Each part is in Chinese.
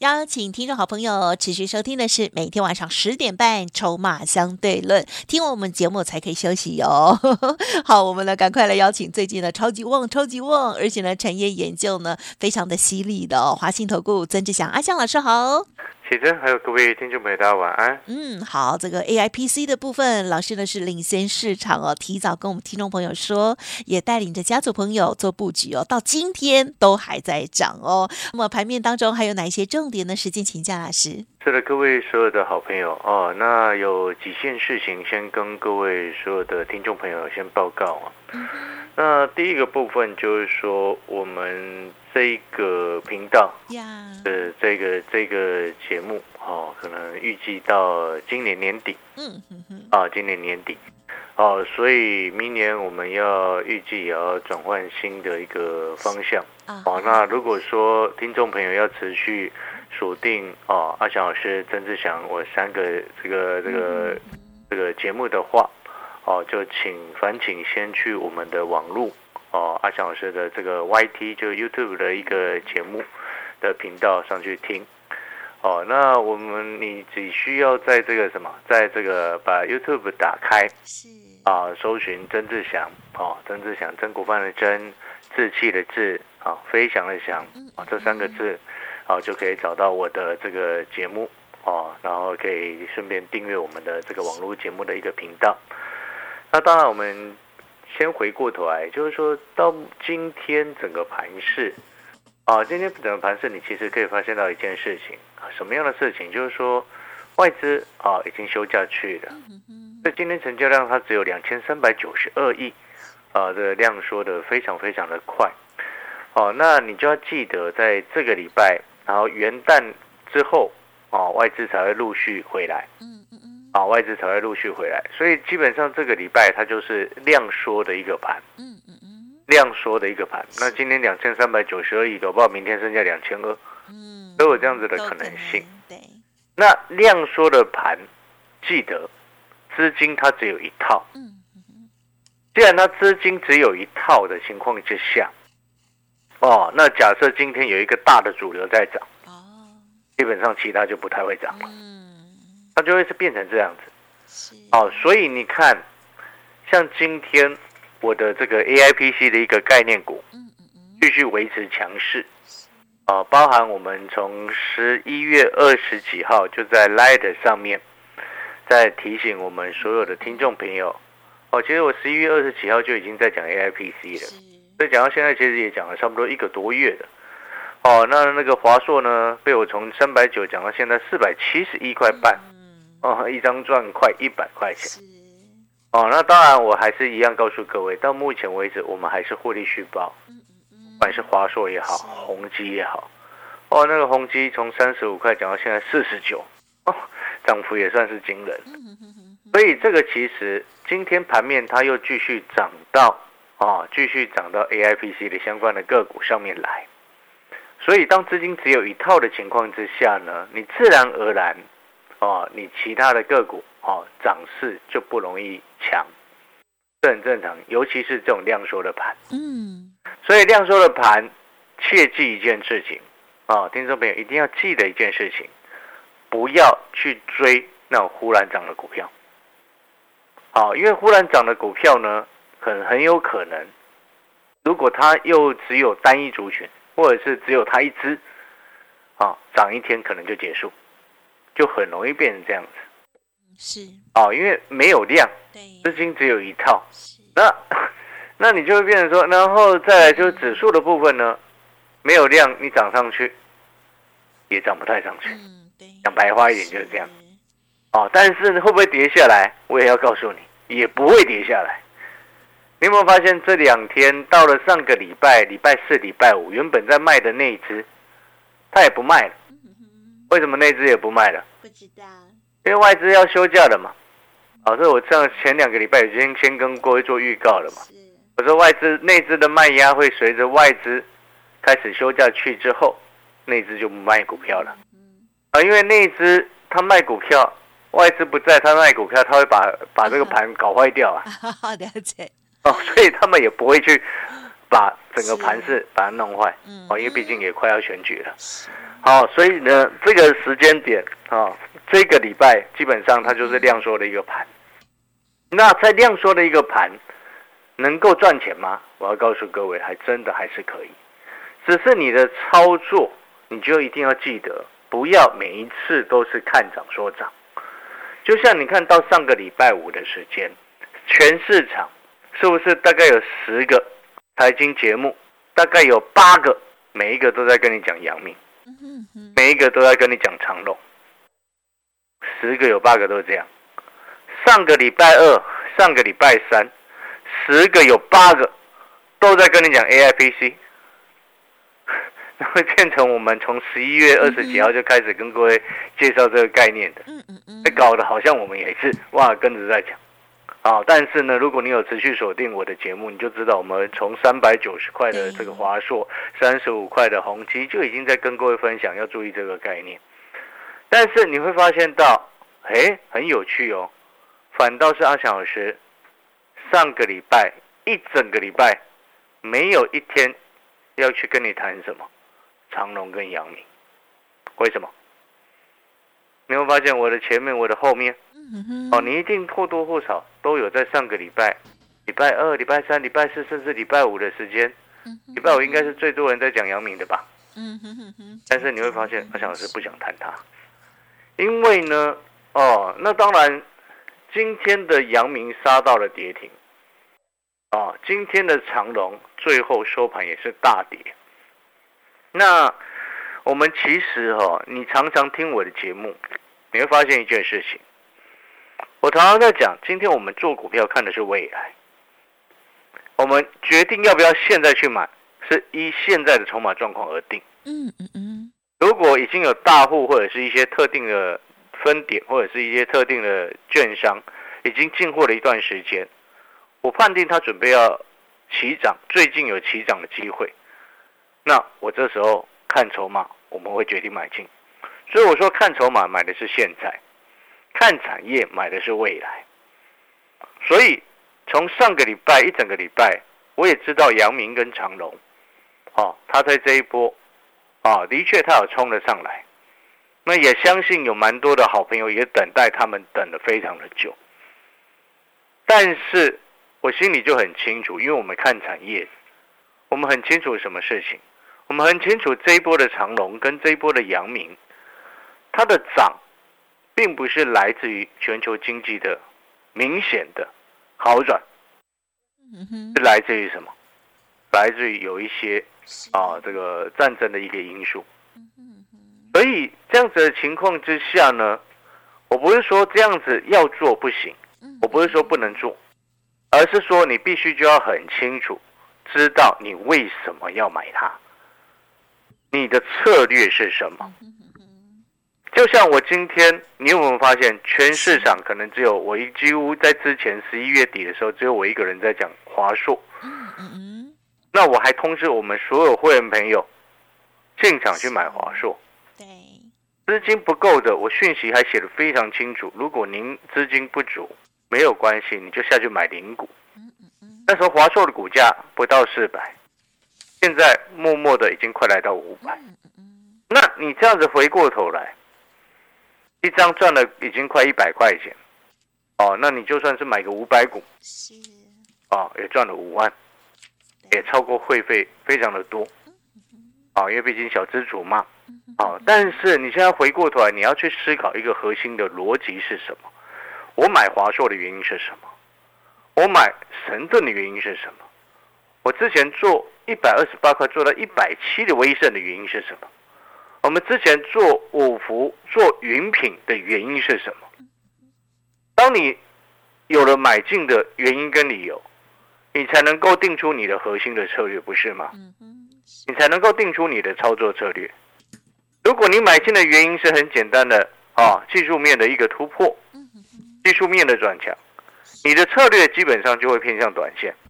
邀请听众好朋友持续收听的是每天晚上十点半《筹码相对论》，听完我们节目才可以休息哟。好，我们呢赶快来邀请最近的超级旺、超级旺，而且呢产业研究呢非常的犀利的哦，华信投顾曾志祥阿香老师好。启真，还有各位听众朋友，大家晚安。嗯，好，这个 A I P C 的部分，老师呢是领先市场哦，提早跟我们听众朋友说，也带领着家族朋友做布局哦，到今天都还在涨哦。那么盘面当中还有哪一些重点呢？时间请教老师。是的，各位所有的好朋友哦，那有几件事情先跟各位所有的听众朋友先报告啊。那第一个部分就是说，我们这个频道的这个这个节目哦，可能预计到今年年底，嗯啊，今年年底，哦，所以明年我们要预计也要转换新的一个方向。哦。那如果说听众朋友要持续锁定哦，阿翔老师、曾志祥我三个这个这个这个节目的话。哦，就请烦请先去我们的网络哦，阿翔老师的这个 YT 就 YouTube 的一个节目的频道上去听哦。那我们你只需要在这个什么，在这个把 YouTube 打开是啊，搜寻曾志祥哦，曾志祥，曾国藩的曾，志气的志啊，飞翔的翔啊，这三个字哦，就可以找到我的这个节目哦，然后可以顺便订阅我们的这个网络节目的一个频道。那当然，我们先回过头来，就是说到今天整个盘市啊，今天整个盘市，你其实可以发现到一件事情啊，什么样的事情？就是说外资啊已经休假去了，那今天成交量它只有两千三百九十二亿啊，这个量缩的非常非常的快哦。那你就要记得，在这个礼拜，然后元旦之后啊，外资才会陆续回来。嗯嗯啊，外资才会陆续回来，所以基本上这个礼拜它就是量缩的一个盘，嗯嗯嗯，量缩的一个盘。那今天两千三百九十二亿，搞不好明天剩下两千二，嗯，都有这样子的可能性。对，那量缩的盘，记得资金它只有一套，嗯嗯，既然它资金只有一套的情况之下，哦，那假设今天有一个大的主流在涨，哦，基本上其他就不太会涨了。嗯。它就会是变成这样子，哦，所以你看，像今天我的这个 A I P C 的一个概念股，继续维持强势，哦，包含我们从十一月二十几号就在 Light 上面，在提醒我们所有的听众朋友，哦，其实我十一月二十几号就已经在讲 A I P C 了，所以讲到现在其实也讲了差不多一个多月的，哦，那那个华硕呢，被我从三百九讲到现在四百七十一块半。哦，一张赚快一百块钱。哦，那当然，我还是一样告诉各位，到目前为止，我们还是获利续报。不管是华硕也好，宏基也好，哦，那个宏基从三十五块讲到现在四十九，哦，涨幅也算是惊人。所以这个其实今天盘面它又继续涨到啊，继续涨到 A I P C 的相关的个股上面来。所以当资金只有一套的情况之下呢，你自然而然。哦，你其他的个股哦涨势就不容易强，这很正常，尤其是这种量缩的盘。嗯，所以量缩的盘，切记一件事情啊，听众朋友一定要记得一件事情，不要去追那种忽然涨的股票。好，因为忽然涨的股票呢，很很有可能，如果它又只有单一族群，或者是只有它一只，啊，涨一天可能就结束。就很容易变成这样子，是。哦，因为没有量，资金只有一套，那 那你就会变成说，然后再来就是指数的部分呢，没有量，你涨上去也涨不太上去，讲白话一点就是这样，哦，但是会不会跌下来？我也要告诉你，也不会跌下来。你有没有发现这两天到了上个礼拜礼拜四、礼拜五，原本在卖的那一只，它也不卖了。为什么那只也不卖了？不知道，因为外资要休假了嘛。好，所以我上前两个礼拜已经先跟各位做预告了嘛。我说外资内资的卖压会随着外资开始休假去之后，内资就不卖股票了。啊，因为内资他卖股票，外资不在，他卖股票，他会把把这个 盘搞坏掉啊。了解。哦，所以他们也不会去把整个盘势把它弄坏。哦，因为毕竟也快要选举了。好，所以呢，这个时间点啊，这个礼拜基本上它就是量缩的一个盘。那在量缩的一个盘，能够赚钱吗？我要告诉各位，还真的还是可以。只是你的操作，你就一定要记得，不要每一次都是看涨说涨。就像你看到上个礼拜五的时间，全市场是不是大概有十个财经节目，大概有八个，每一个都在跟你讲阳明，每一个都在跟你讲长隆，十个有八个都是这样。上个礼拜二、上个礼拜三，十个有八个都在跟你讲 A I P C，那 会变成我们从十一月二十几号就开始跟各位介绍这个概念的，嗯嗯嗯，搞得好像我们也是哇跟着在讲，啊，但是呢，如果你有持续锁定我的节目，你就知道我们从三百九十块的这个华硕，三十五块的宏基就已经在跟各位分享要注意这个概念，但是你会发现到，哎，很有趣哦。反倒是阿翔老师，上个礼拜一整个礼拜，没有一天要去跟你谈什么长隆跟阳明，为什么？你会发现我的前面，我的后面，哦，你一定或多或少都有在上个礼拜，礼拜二、礼拜三、礼拜四，甚至礼拜五的时间，礼拜五应该是最多人在讲阳明的吧？但是你会发现阿翔老师不想谈它，因为呢，哦，那当然。今天的阳明杀到了跌停，啊，今天的长龙最后收盘也是大跌。那我们其实哈，你常常听我的节目，你会发现一件事情，我常常在讲，今天我们做股票看的是未来，我们决定要不要现在去买，是依现在的筹码状况而定。嗯嗯嗯。如果已经有大户或者是一些特定的。分点或者是一些特定的券商已经进货了一段时间，我判定他准备要起涨，最近有起涨的机会，那我这时候看筹码，我们会决定买进。所以我说看筹码买的是现在，看产业买的是未来。所以从上个礼拜一整个礼拜，我也知道阳明跟长隆，哦，他在这一波，啊，的确他有冲了上来。那也相信有蛮多的好朋友也等待他们等了非常的久，但是我心里就很清楚，因为我们看产业，我们很清楚什么事情，我们很清楚这一波的长龙跟这一波的阳明，它的涨，并不是来自于全球经济的明显的好转，是来自于什么？来自于有一些啊这个战争的一个因素。所以这样子的情况之下呢，我不是说这样子要做不行，我不是说不能做，而是说你必须就要很清楚，知道你为什么要买它，你的策略是什么。就像我今天，你有没有发现，全市场可能只有我一，几乎在之前十一月底的时候，只有我一个人在讲华硕。那我还通知我们所有会员朋友进场去买华硕。对资金不够的，我讯息还写的非常清楚。如果您资金不足，没有关系，你就下去买零股。那时候华硕的股价不到四百，现在默默的已经快来到五百。那你这样子回过头来，一张赚了已经快一百块钱，哦，那你就算是买个五百股，是，哦，也赚了五万，也超过会费非常的多，哦，因为毕竟小资主嘛。哦，但是你现在回过头来，你要去思考一个核心的逻辑是什么？我买华硕的原因是什么？我买神盾的原因是什么？我之前做一百二十八块做到一百七的威盛的原因是什么？我们之前做五福做云品的原因是什么？当你有了买进的原因跟理由，你才能够定出你的核心的策略，不是吗？你才能够定出你的操作策略。如果你买进的原因是很简单的啊，技术面的一个突破，技术面的转强，你的策略基本上就会偏向短线啊。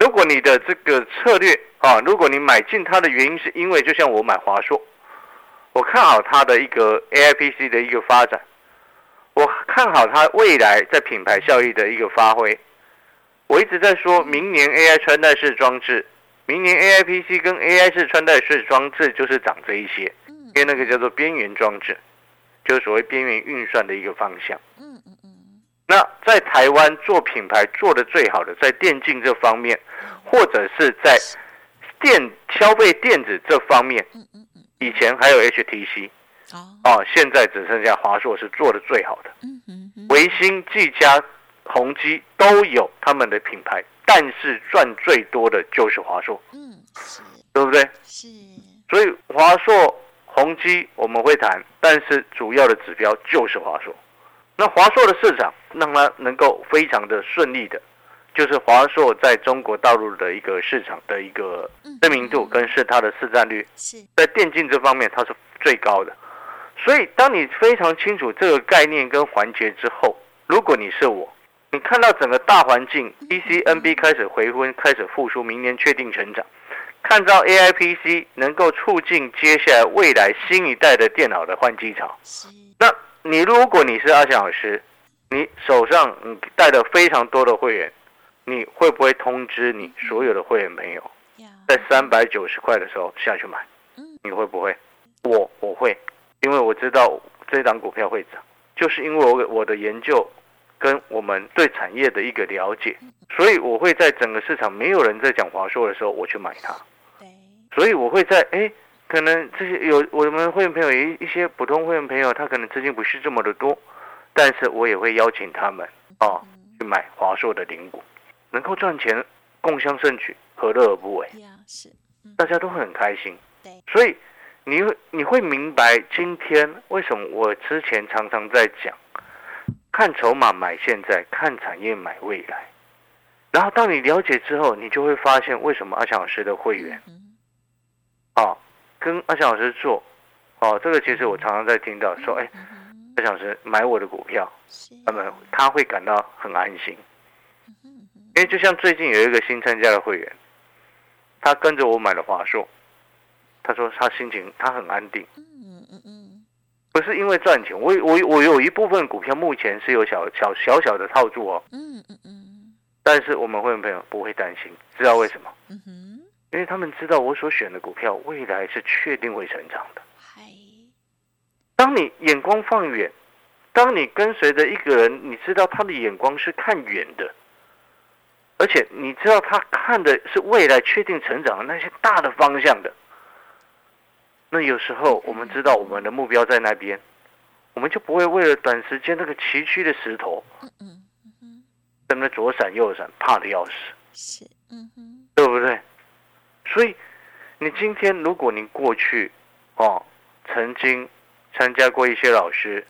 如果你的这个策略啊，如果你买进它的原因是因为，就像我买华硕，我看好它的一个 AIPC 的一个发展，我看好它未来在品牌效益的一个发挥。我一直在说明年 AI 穿戴式装置，明年 AIPC 跟 AI 式穿戴式装置就是长这一些，因为那个叫做边缘装置，就是所谓边缘运算的一个方向。那在台湾做品牌做的最好的，在电竞这方面，或者是在电消费电子这方面，以前还有 HTC，哦，现在只剩下华硕是做的最好的。维新、技嘉、宏基都有他们的品牌，但是赚最多的就是华硕。嗯，对不对？是。所以华硕、宏基我们会谈，但是主要的指标就是华硕。那华硕的市场让它能够非常的顺利的，就是华硕在中国大陆的一个市场的一个知名度跟是它的市占率，在电竞这方面它是最高的。所以当你非常清楚这个概念跟环节之后，如果你是我，你看到整个大环境，PCNB 开始回温，开始复苏，明年确定成长，看到 AIPC 能够促进接下来未来新一代的电脑的换机潮，那。你如果你是阿翔老师，你手上你带了非常多的会员，你会不会通知你所有的会员朋友，在三百九十块的时候下去买？你会不会？我我会，因为我知道这档股票会涨，就是因为我我的研究跟我们对产业的一个了解，所以我会在整个市场没有人在讲华硕的时候，我去买它。所以我会在哎。可能这些有我们会员朋友一一些普通会员朋友，他可能资金不是这么的多，但是我也会邀请他们啊去买华硕的零股，能够赚钱，共襄盛举，何乐而不为？是，大家都会很开心。对，所以你会你会明白今天为什么我之前常常在讲，看筹码买现在，看产业买未来。然后当你了解之后，你就会发现为什么阿强老师的会员，啊。跟阿翔老师做，哦，这个其实我常常在听到说，哎，阿翔老师买我的股票，那么他会感到很安心，因为就像最近有一个新参加的会员，他跟着我买了华硕，他说他心情他很安定，嗯嗯嗯，不是因为赚钱，我我我有一部分股票目前是有小小小小的套住哦，嗯嗯嗯，但是我们会员朋友不会担心，知道为什么？嗯哼。因为他们知道我所选的股票未来是确定会成长的。当你眼光放远，当你跟随着一个人，你知道他的眼光是看远的，而且你知道他看的是未来确定成长的那些大的方向的。那有时候我们知道我们的目标在那边，我们就不会为了短时间那个崎岖的石头，在那左闪右闪，怕的要死。是，嗯哼，对不对？所以，你今天如果您过去，哦，曾经参加过一些老师，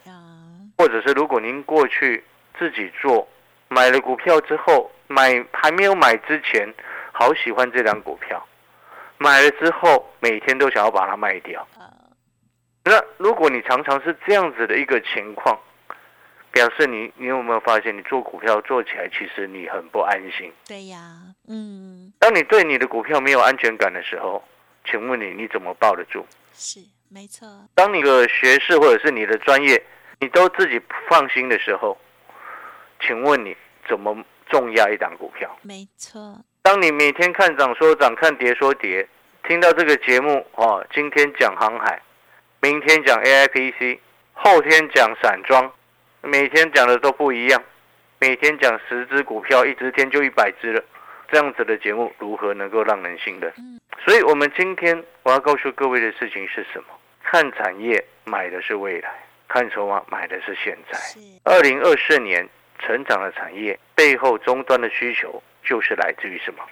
或者是如果您过去自己做，买了股票之后，买还没有买之前，好喜欢这张股票，买了之后每天都想要把它卖掉。那如果你常常是这样子的一个情况。表示你，你有没有发现，你做股票做起来，其实你很不安心。对呀，嗯。当你对你的股票没有安全感的时候，请问你，你怎么抱得住？是，没错。当你的学士或者是你的专业，你都自己不放心的时候，请问你怎么重压一档股票？没错。当你每天看涨说涨，看跌说跌，听到这个节目哦，今天讲航海，明天讲 AIPC，后天讲散装。每天讲的都不一样，每天讲十只股票，一直天就一百只了，这样子的节目如何能够让人信任？所以，我们今天我要告诉各位的事情是什么？看产业买的是未来，看筹码买的是现在。二零二四年成长的产业背后终端的需求就是来自于什么？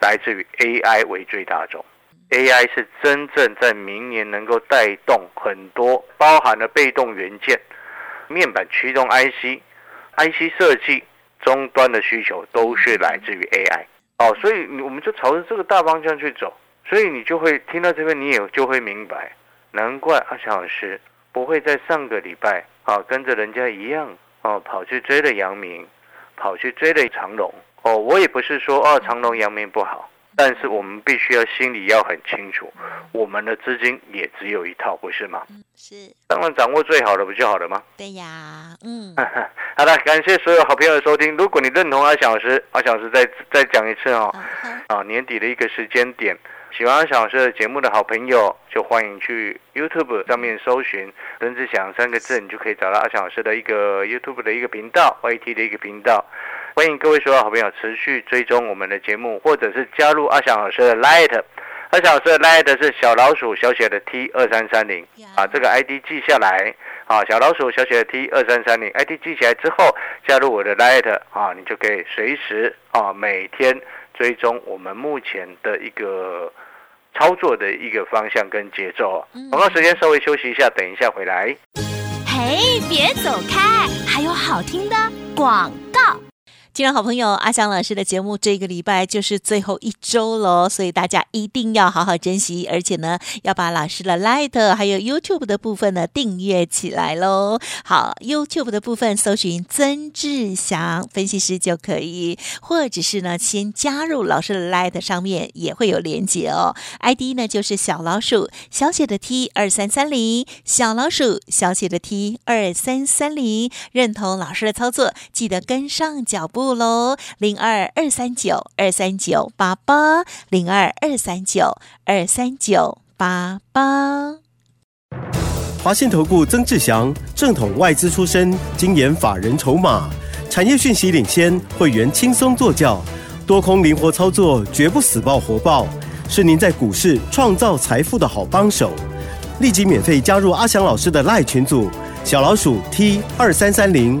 来自于 AI 为最大众，AI 是真正在明年能够带动很多包含了被动元件。面板驱动 IC，IC 设计终端的需求都是来自于 AI 哦，所以我们就朝着这个大方向去走，所以你就会听到这边，你也就会明白，难怪阿强老师不会在上个礼拜啊跟着人家一样哦跑去追了阳明，跑去追了长龙，哦，我也不是说哦长隆、阳明不好，但是我们必须要心里要很清楚，我们的资金也只有一套，不是吗？嗯，是当然掌握最好的不就好了吗？对呀，嗯，好的，感谢所有好朋友的收听。如果你认同阿翔老师，阿翔老师再再讲一次哦。啊，年底的一个时间点，喜欢阿翔老师的节目的好朋友，就欢迎去 YouTube 上面搜寻“任志祥”三个字，你就可以找到阿小老师的一个 YouTube 的一个频道，YT 的一个频道。欢迎各位所有好朋友持续追踪我们的节目，或者是加入阿翔老师的 Light。阿翔老师的 Light 是小老鼠小写的 T 二三三零呀啊，这个 ID 记下来。啊，小老鼠小写的 T 二三三零 ID 记起来之后，加入我的 Light 啊，你就可以随时啊每天追踪我们目前的一个操作的一个方向跟节奏。嗯广告时间稍微休息一下，等一下回来。嘿，别走开，还有好听的广告。听众好朋友，阿翔老师的节目这个礼拜就是最后一周喽，所以大家一定要好好珍惜，而且呢，要把老师的 Light 还有 YouTube 的部分呢订阅起来喽。好，YouTube 的部分搜寻曾志祥分析师就可以，或者是呢先加入老师的 Light 上面也会有连接哦。ID 呢就是小老鼠小写的 T 二三三零，小老鼠小写的 T 二三三零，认同老师的操作，记得跟上脚步喽。零二二三九二三九八八，零二二三九二三九八八。华信投顾曾志祥，正统外资出身，精研法人筹码，产业讯息领先，会员轻松做教，多空灵活操作，绝不死爆活爆，是您在股市创造财富的好帮手。立即免费加入阿翔老师的赖群组，小老鼠 T 二三三零，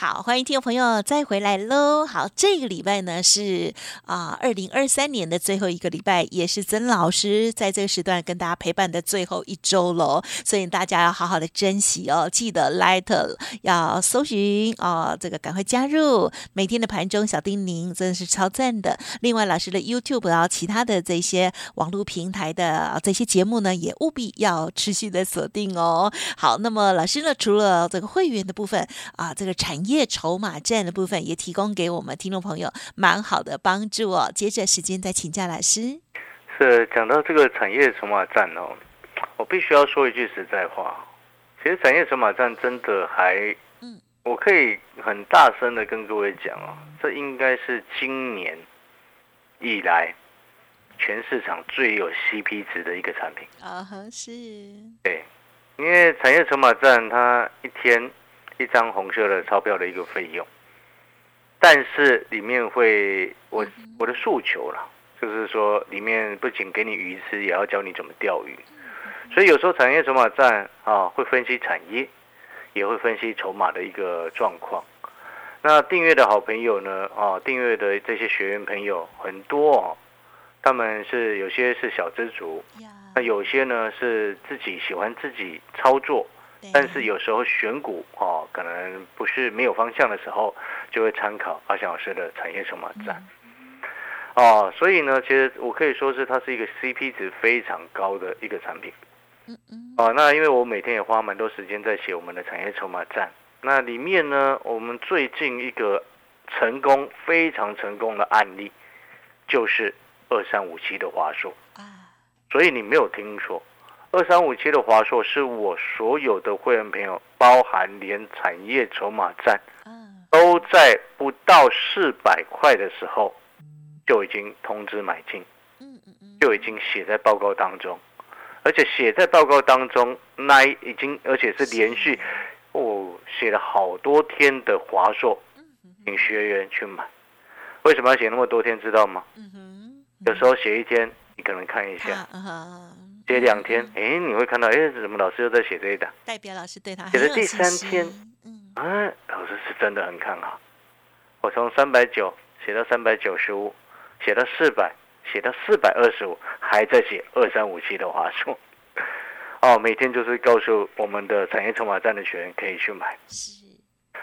好，欢迎听众朋友再回来喽。好，这个礼拜呢是啊，二零二三年的最后一个礼拜，也是曾老师在这个时段跟大家陪伴的最后一周喽。所以大家要好好的珍惜哦，记得 Light 要搜寻哦，这个赶快加入每天的盘中小叮咛，真的是超赞的。另外，老师的 YouTube 然后其他的这些网络平台的这些节目呢，也务必要持续的锁定哦。好，那么老师呢，除了这个会员的部分啊，这个产筹码战的部分也提供给我们听众朋友蛮好的帮助哦。接着时间再请教老师。是讲到这个产业筹码战哦，我必须要说一句实在话，其实产业筹码战真的还，嗯，我可以很大声的跟各位讲哦，这应该是今年以来全市场最有 CP 值的一个产品。啊哈，是，对，因为产业筹码战它一天一张红色的钞票的一个费用，但是里面会我我的诉求啦，就是说里面不仅给你鱼吃，也要教你怎么钓鱼。所以有时候产业筹码站啊，会分析产业，也会分析筹码的一个状况。那订阅的好朋友呢，啊，订阅的这些学员朋友很多哦，他们是有些是小资族，那有些呢是自己喜欢自己操作，对但是有时候选股哦，可能不是没有方向的时候，就会参考阿翔老师的产业筹码战。哦，所以呢，其实我可以说是它是一个 CP 值非常高的一个产品。嗯嗯，哦，那因为我每天也花蛮多时间在写我们的产业筹码战，那里面呢，我们最近一个成功非常成功的案例，就是二三五七的华硕。啊，所以你没有听错，二三五七的华硕是我所有的会员朋友，包含连产业筹码战，啊，都在不到四百块的时候就已经通知买进，就已经写在报告当中，而且写在报告当中，那已经而且是连续哦写了好多天的华硕，请学员去买。为什么要写那么多天？知道吗？有时候写一天，你可能看一下。写两天，哎，你会看到，哎，怎么老师又在写这一档？代表老师对他写的第三天，嗯，啊，老师是真的很看好。我从三百九写到三百九十五，写到四百，写到四百二十五，还在写二三五七的话术。哦，每天就是告诉我们的产业筹码站的学员可以去买。是，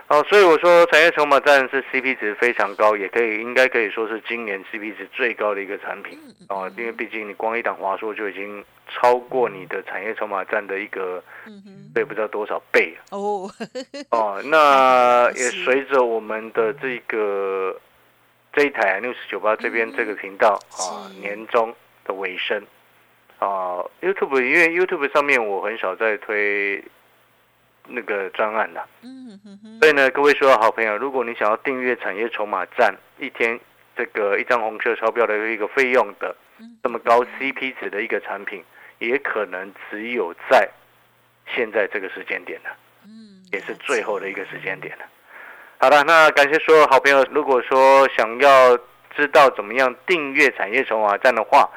哦，所以我说产业筹码战是 CP 值非常高，也可以应该可以说是今年 CP 值最高的一个产品哦，因为毕竟你光一档华硕就已经超过你的产业筹码战的一个，对不知道多少倍哦。哦，那 也随着我们的这个这一台 News 九八这边这个频道啊年终的尾声。啊 YouTube 因为 YouTube 上面我很少在推。那个专案的，嗯哼哼，所以呢，各位所有好朋友，如果你想要订阅产业筹码站，一天这个一张红色钞票的一个费用的，这么高 CP 值的一个产品，也可能只有在现在这个时间点了，嗯，也是最后的一个时间点了。好的，那感谢所有好朋友，如果说想要知道怎么样订阅产业筹码站的话，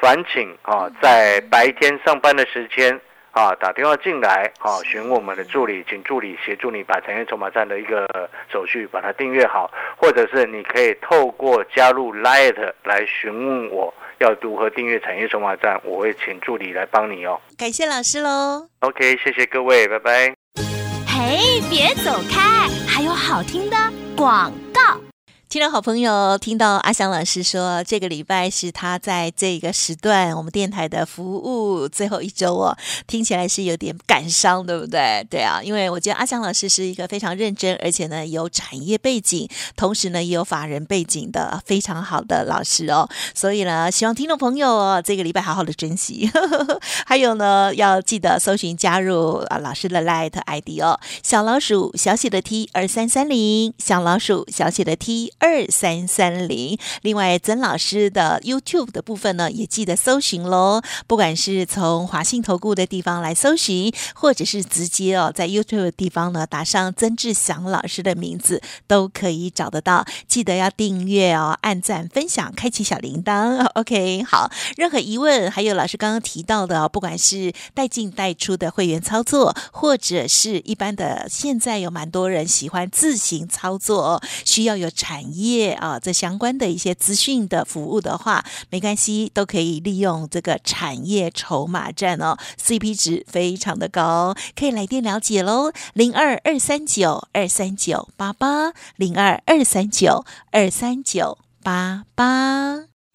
烦请啊，在白天上班的时间。啊，打电话进来，啊，询问我们的助理，请助理协助你把产业筹码站的一个手续把它订阅好，或者是你可以透过加入 Light 来询问我要如何订阅产业筹码站，我会请助理来帮你哦。感谢老师喽。OK，谢谢各位，拜拜。嘿，别走开，还有好听的广告。听众好朋友，听到阿翔老师说，这个礼拜是他在这个时段我们电台的服务最后一周哦，听起来是有点感伤，对不对？对啊，因为我觉得阿翔老师是一个非常认真，而且呢有产业背景，同时呢也有法人背景的非常好的老师哦。所以呢，希望听众朋友哦，这个礼拜好好的珍惜。还有呢，要记得搜寻加入啊老师的 Light ID 哦，小老鼠小写的 T 二三三零，小老鼠小写的 T。二三三零，另外曾老师的 YouTube 的部分呢，也记得搜寻喽。不管是从华信投顾的地方来搜寻，或者是直接哦，在 YouTube 的地方呢打上曾志祥老师的名字，都可以找得到。记得要订阅哦，按赞、分享、开启小铃铛。OK，好。任何疑问，还有老师刚刚提到的，不管是带进带出的会员操作，或者是一般的，现在有蛮多人喜欢自行操作，需要有产业啊，这相关的一些资讯的服务的话，没关系，都可以利用这个产业筹码站哦，CP 值非常的高，可以来电了解喽，零二二三九二三九八八，零二二三九二三九八八。